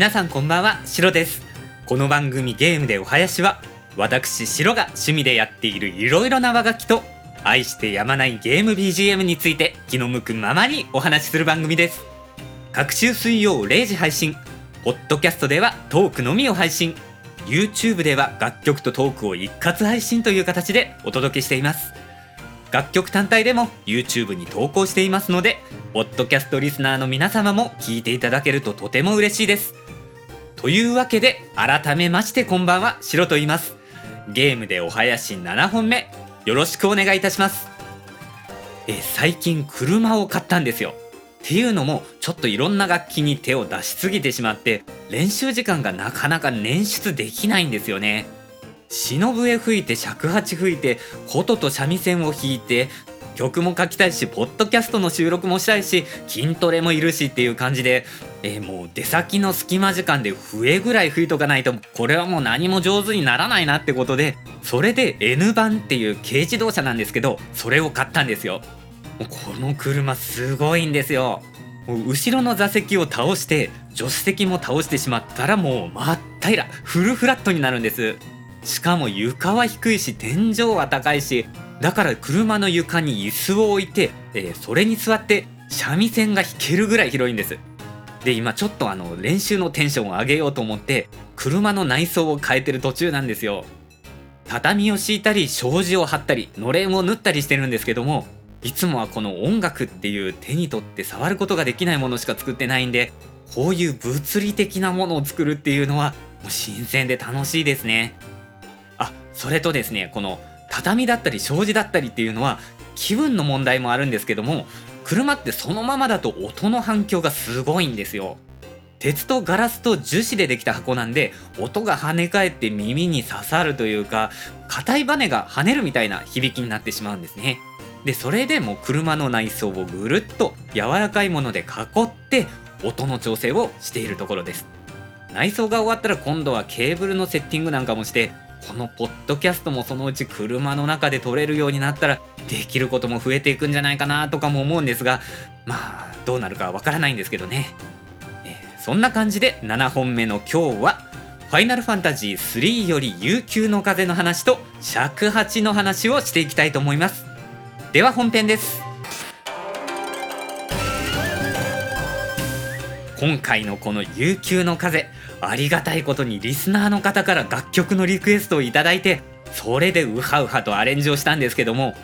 皆さんこんばんはシロです。この番組ゲームでお囃子は私シロが趣味でやっているいろいろな和楽器と愛してやまないゲーム BGM について気の向くままにお話しする番組です。各週水曜0時配信ポッドキャストではトークのみを配信 YouTube では楽曲とトークを一括配信という形でお届けしています。楽曲単体でも YouTube に投稿していますのでポッドキャストリスナーの皆様も聞いていただけるととても嬉しいです。というわけで改めましてこんばんはシロと言います。ゲームでお囃子7本目よろしくお願いいたします。え最近車を買ったんですよ。っていうのもちょっといろんな楽器に手を出しすぎてしまって練習時間がなかなか捻出できないんですよね。忍笛吹いて尺八吹いて琴と三味線を弾いて曲も書きたいしポッドキャストの収録もしたいし筋トレもいるしっていう感じで、えー、もう出先の隙間時間で笛ぐらい吹いとかないとこれはもう何も上手にならないなってことでそれで N 版っていう軽自動車なんですけどそれを買ったんですよ。この車すごいんですよ。後ろの座席を倒して助手席も倒してしまったらもう真っ平らフルフラットになるんです。しかも床は低いし天井は高いしだから車の床に椅子を置いて、えー、それに座って三味線が弾けるぐらい広いんです。で今ちょっとあの練習のテンションを上げようと思って車の内装を変えてる途中なんですよ。畳を敷いたり障子を張ったりのれんを縫ったりしてるんですけどもいつもはこの音楽っていう手に取って触ることができないものしか作ってないんでこういう物理的なものを作るっていうのはもう新鮮で楽しいですね。あそれとですねこの畳だったり障子だったりっていうのは気分の問題もあるんですけども車ってそのままだと音の反響がすごいんですよ。鉄とガラスと樹脂でできた箱なんで音が跳ね返って耳に刺さるというか硬いバネが跳ねるみたいな響きになってしまうんですね。でそれでも車の内装をぐるっと柔らかいもので囲って音の調整をしているところです。内装が終わったら今度はケーブルのセッティングなんかもしてこのポッドキャストもそのうち車の中で撮れるようになったらできることも増えていくんじゃないかなとかも思うんですがまあどうなるかわからないんですけどね、えー、そんな感じで7本目の今日はファイナルファンタジー3より悠久の風の話と尺八の話をしていきたいと思います。では本編です。今回のこの悠久の風ありがたいことにリスナーの方から楽曲のリクエストを頂いてそれでウハウハとアレンジをしたんですけども、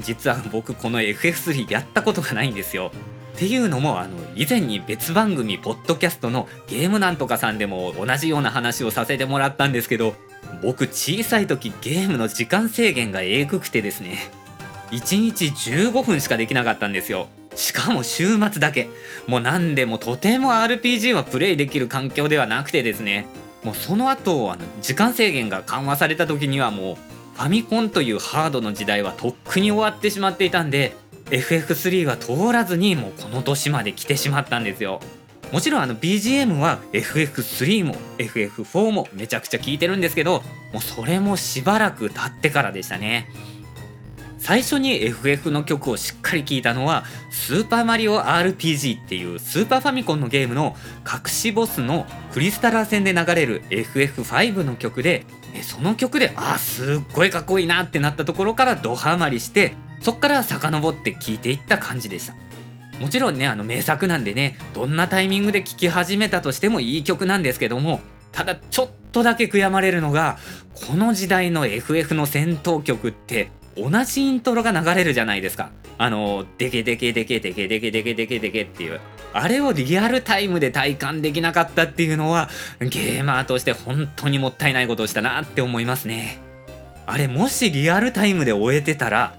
実は僕この FF3 やったことがないんですよ。っていうのもあの以前に別番組ポッドキャストのゲームなんとかさんでも同じような話をさせてもらったんですけど僕小さい時ゲームの時間制限がえぐくてですね1日15分しかできなかったんですよ。しかも週末だけ。もう何でもとても RPG はプレイできる環境ではなくてですね。もうその後あの時間制限が緩和された時にはもうファミコンというハードの時代はとっくに終わってしまっていたんで FF3 は通らずにもうこの年まで来てしまったんですよ。もちろんあの BGM は FF3 も FF4 もめちゃくちゃ聴いてるんですけどもうそれもしばらく経ってからでしたね。最初に FF の曲をしっかり聴いたのはスーパーマリオ RPG っていうスーパーファミコンのゲームの隠しボスのクリスタラー戦で流れる FF5 の曲でその曲であすっごいかっこいいなってなったところからドハマりしてそっから遡って聴いていった感じでした。もちろんねあの名作なんでねどんなタイミングで聴き始めたとしてもいい曲なんですけどもただちょっとだけ悔やまれるのがこの時代の FF の戦闘曲って同じイントロが流れるじゃないですか。あの、デケデケデケデケデケデケデケデケっていう。あれをリアルタイムで体感できなかったっていうのは、ゲーマーとして本当にもったいないことをしたなって思いますね。あれもしリアルタイムで終えてたら、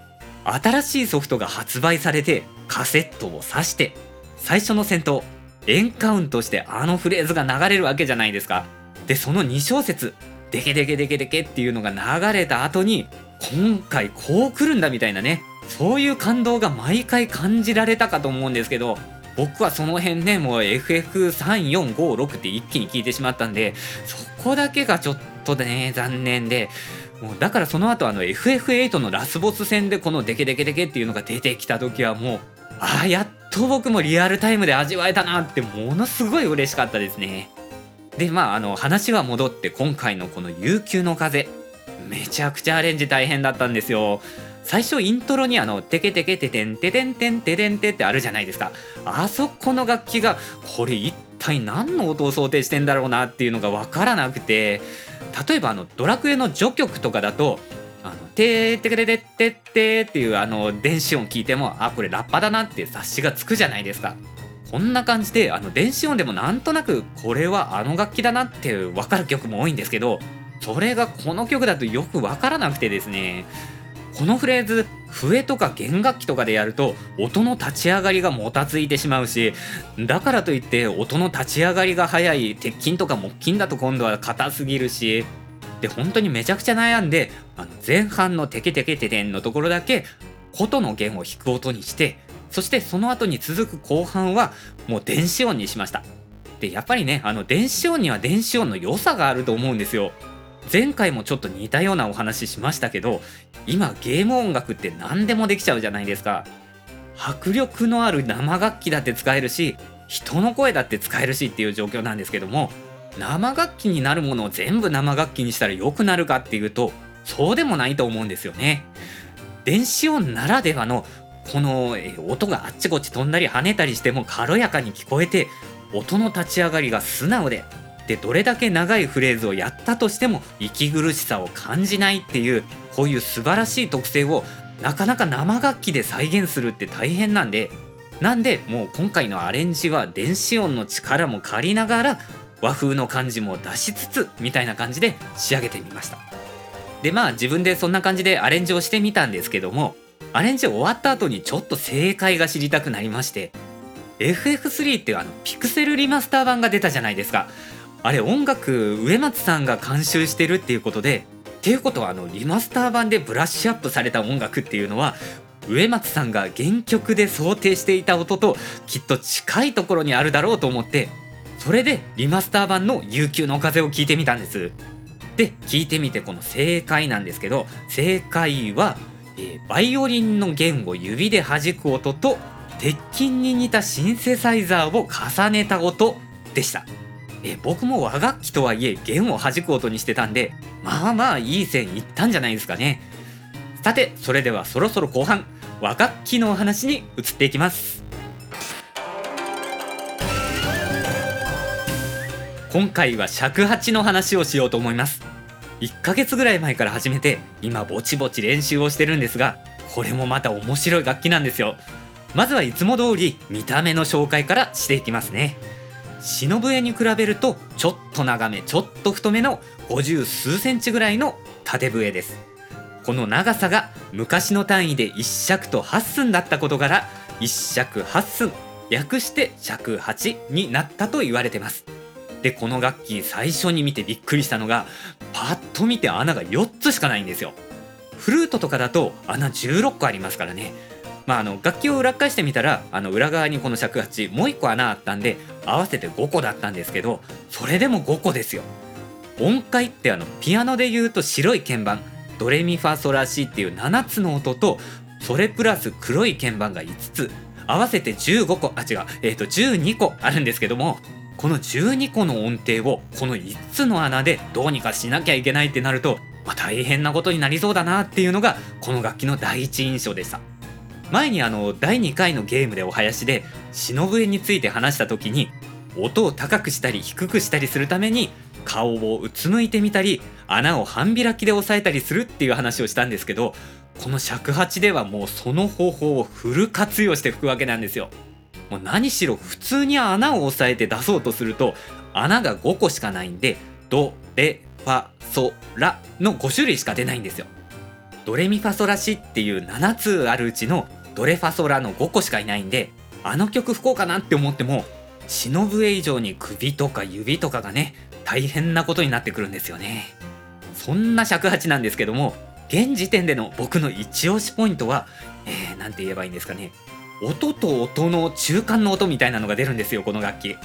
新しいソフトが発売されて、カセットを挿して、最初の戦闘、エンカウントしてあのフレーズが流れるわけじゃないですか。で、その2小節、デケデケデケデケっていうのが流れた後に、今回こう来るんだみたいなね。そういう感動が毎回感じられたかと思うんですけど僕はその辺ねもう FF3456 って一気に聞いてしまったんでそこだけがちょっとね残念でもうだからその後あの FF8 のラスボス戦でこのデケデケデケっていうのが出てきた時はもうああやっと僕もリアルタイムで味わえたなってものすごい嬉しかったですね。でまああの話は戻って今回のこの悠久の風。めちゃくちゃアレンジ大変だったんですよ。最初イントロにあのテケテケテテンテテンテンテテンテってあるじゃないですか。あそこの楽器がこれ一体何の音を想定してんだろうなっていうのが分からなくて例えばあのドラクエの序曲とかだとあのテーテケテテテテっていうあの電子音聞いてもあこれラッパだなって察しがつくじゃないですか。こんな感じであの電子音でもなんとなくこれはあの楽器だなって分かる曲も多いんですけどそれがこの曲だとよく分からなくてですねこのフレーズ笛とか弦楽器とかでやると音の立ち上がりがもたついてしまうしだからといって音の立ち上がりが早い鉄筋とか木琴だと今度は硬すぎるしで本当にめちゃくちゃ悩んであの前半のテケテケテテンのところだけ琴の弦を弾く音にしてそしてその後に続く後半はもう電子音にしました。でやっぱりねあの電子音には電子音の良さがあると思うんですよ。前回もちょっと似たようなお話しましたけど今ゲーム音楽って何でもできちゃうじゃないですか。迫力のある生楽器だって使えるし人の声だって使えるしっていう状況なんですけども生楽器になるものを全部生楽器にしたら良くなるかっていうとそうでもないと思うんですよね。電子音ならではのこの音があっちこっち飛んだり跳ねたりしても軽やかに聞こえて音の立ち上がりが素直ででどれだけ長いフレーズをやったとしても息苦しさを感じないっていうこういう素晴らしい特性をなかなか生楽器で再現するって大変なんでなんでもう今回のアレンジは電子音の力も借りながら和風の感じも出しつつみたいな感じで仕上げてみました。でまあ自分でそんな感じでアレンジをしてみたんですけどもアレンジ終わった後にちょっと正解が知りたくなりまして FF3 ってあのピクセルリマスター版が出たじゃないですか。あれ音楽植松さんが監修してるっていうことでっていうことはあのリマスター版でブラッシュアップされた音楽っていうのは植松さんが原曲で想定していた音ときっと近いところにあるだろうと思ってそれでリマスター版の悠久の風を聞いてみたんです。で聞いてみてこの正解なんですけど正解は、えー、バイオリンの弦を指で弾く音と鉄筋に似たシンセサイザーを重ねた音でした。え僕も和楽器とはいえ弦を弾く音にしてたんでまあまあいい線いったんじゃないですかね。さてそれではそろそろ後半和楽器のお話に移っていきます。今回は尺八の話をしようと思います。1ヶ月ぐらい前から始めて今ぼちぼち練習をしてるんですがこれもまた面白い楽器なんですよ。まずはいつも通り見た目の紹介からしていきますね。篠笛に比べるとちょっと長めちょっと太めの50数センチぐらいの縦笛です。この長さが昔の単位で1尺と8寸だったことから1尺8寸略して尺8になったと言われてます。でこの楽器最初に見てびっくりしたのがパッと見て穴が4つしかないんですよ。フルートとかだと穴16個ありますからね。まあ、あの楽器を裏返してみたらあの裏側にこの尺八もう1個穴あったんで合わせて5個だったんですけどそれでも5個ですよ。音階ってあのピアノで言うと白い鍵盤ドレミファソラシっていう7つの音とそれプラス黒い鍵盤が5つ合わせて15個あ違うえ、ー、と12個あるんですけどもこの12個の音程をこの5つの穴でどうにかしなきゃいけないってなると、まあ、大変なことになりそうだなっていうのがこの楽器の第一印象でした。前にあの第2回のゲームでお囃子で忍笛について話した時に音を高くしたり低くしたりするために顔をうつむいてみたり穴を半開きで押さえたりするっていう話をしたんですけどこの尺八ではもうその方法をフル活用して吹くわけなんですよ。もう何しろ普通に穴を押さえて出そうとすると穴が5個しかないんでドレファソラの5種類しか出ないんですよ。ドレミファソラシっていう7つあるうちのドレファソラの5個しかいないんであの曲吹こうかなって思っても忍笛以上に首とか指とかがね大変なことになってくるんですよね。そんな尺八なんですけども現時点での僕の一押しポイントはえー、なんて言えばいいんですかね。音と音の中間の音みたいなのが出るんですよこの楽器。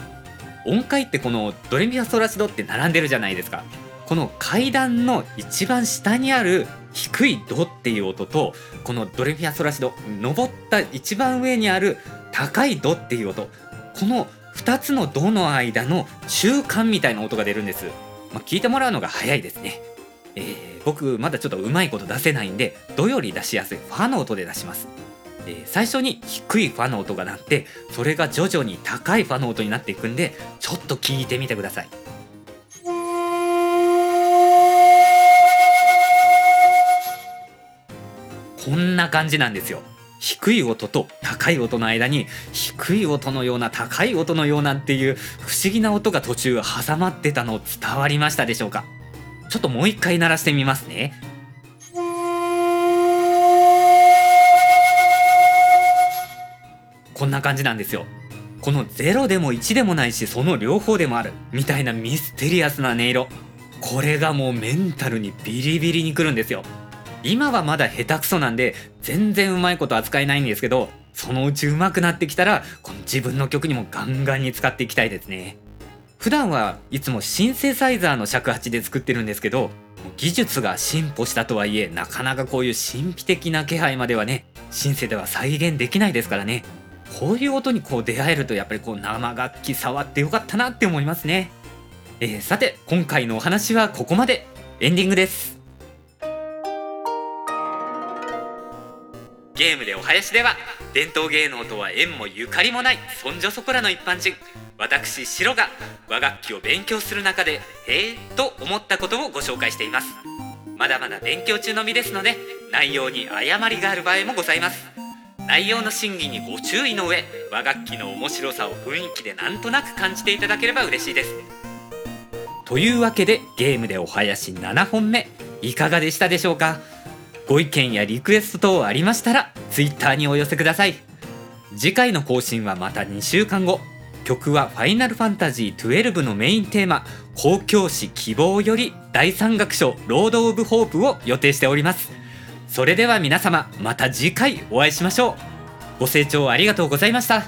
音階ってこのドレミファソラシドって並んでるじゃないですか。この階段の一番下にある低いドっていう音とこのドレミファソラシド登った一番上にある高いドっていう音。この2つのドの間の中間みたいな音が出るんです、まあ、聞いてもらうのが早いですね。えー、僕まだちょっとうまいこと出せないんでドより出しやすいファの音で出します。え、最初に低いファの音が鳴ってそれが徐々に高いファの音になっていくんでちょっと聞いてみてください。こんな感じなんですよ。低い音と高い音の間に低い音のような高い音のようなっていう不思議な音が途中挟まってたの伝わりましたでしょうか？ちょっともう一回鳴らしてみますね。こんな感じなんですよ。この0でも1でもないしその両方でもあるみたいなミステリアスな音色。これがもうメンタルにビリビリにくるんですよ。今はまだ下手くそなんで全然うまいこと扱えないんですけどそのうち上手くなってきたらこの自分の曲にもガンガンに使っていきたいですね。普段はいつもシンセサイザーの尺八で作ってるんですけど技術が進歩したとはいえなかなかこういう神秘的な気配まではねシンセでは再現できないですからね。こういう音にこう出会えるとやっぱりこう生楽器触ってよかったなって思いますね、えー、さて今回のお話はここまで。エンディングです。ゲームでお囃子では伝統芸能とは縁もゆかりもないそんじょそこらの一般人私シロが和楽器を勉強する中でへえと思ったことをご紹介しています。まだまだ勉強中の身ですので内容に誤りがある場合もございます内容の審議にご注意の上和楽器の面白さを雰囲気でなんとなく感じていただければ嬉しいです。というわけでゲームでお囃子7本目いかがでしたでしょうか？ご意見やリクエスト等ありましたら Twitter にお寄せください。次回の更新はまた2週間後。曲は「ファイナルファンタジー12」のメインテーマ「公共史希望」より第3楽章「ロード・オブ・ホープ」を予定しております。それでは皆様また次回お会いしましょう。ご清聴ありがとうございました。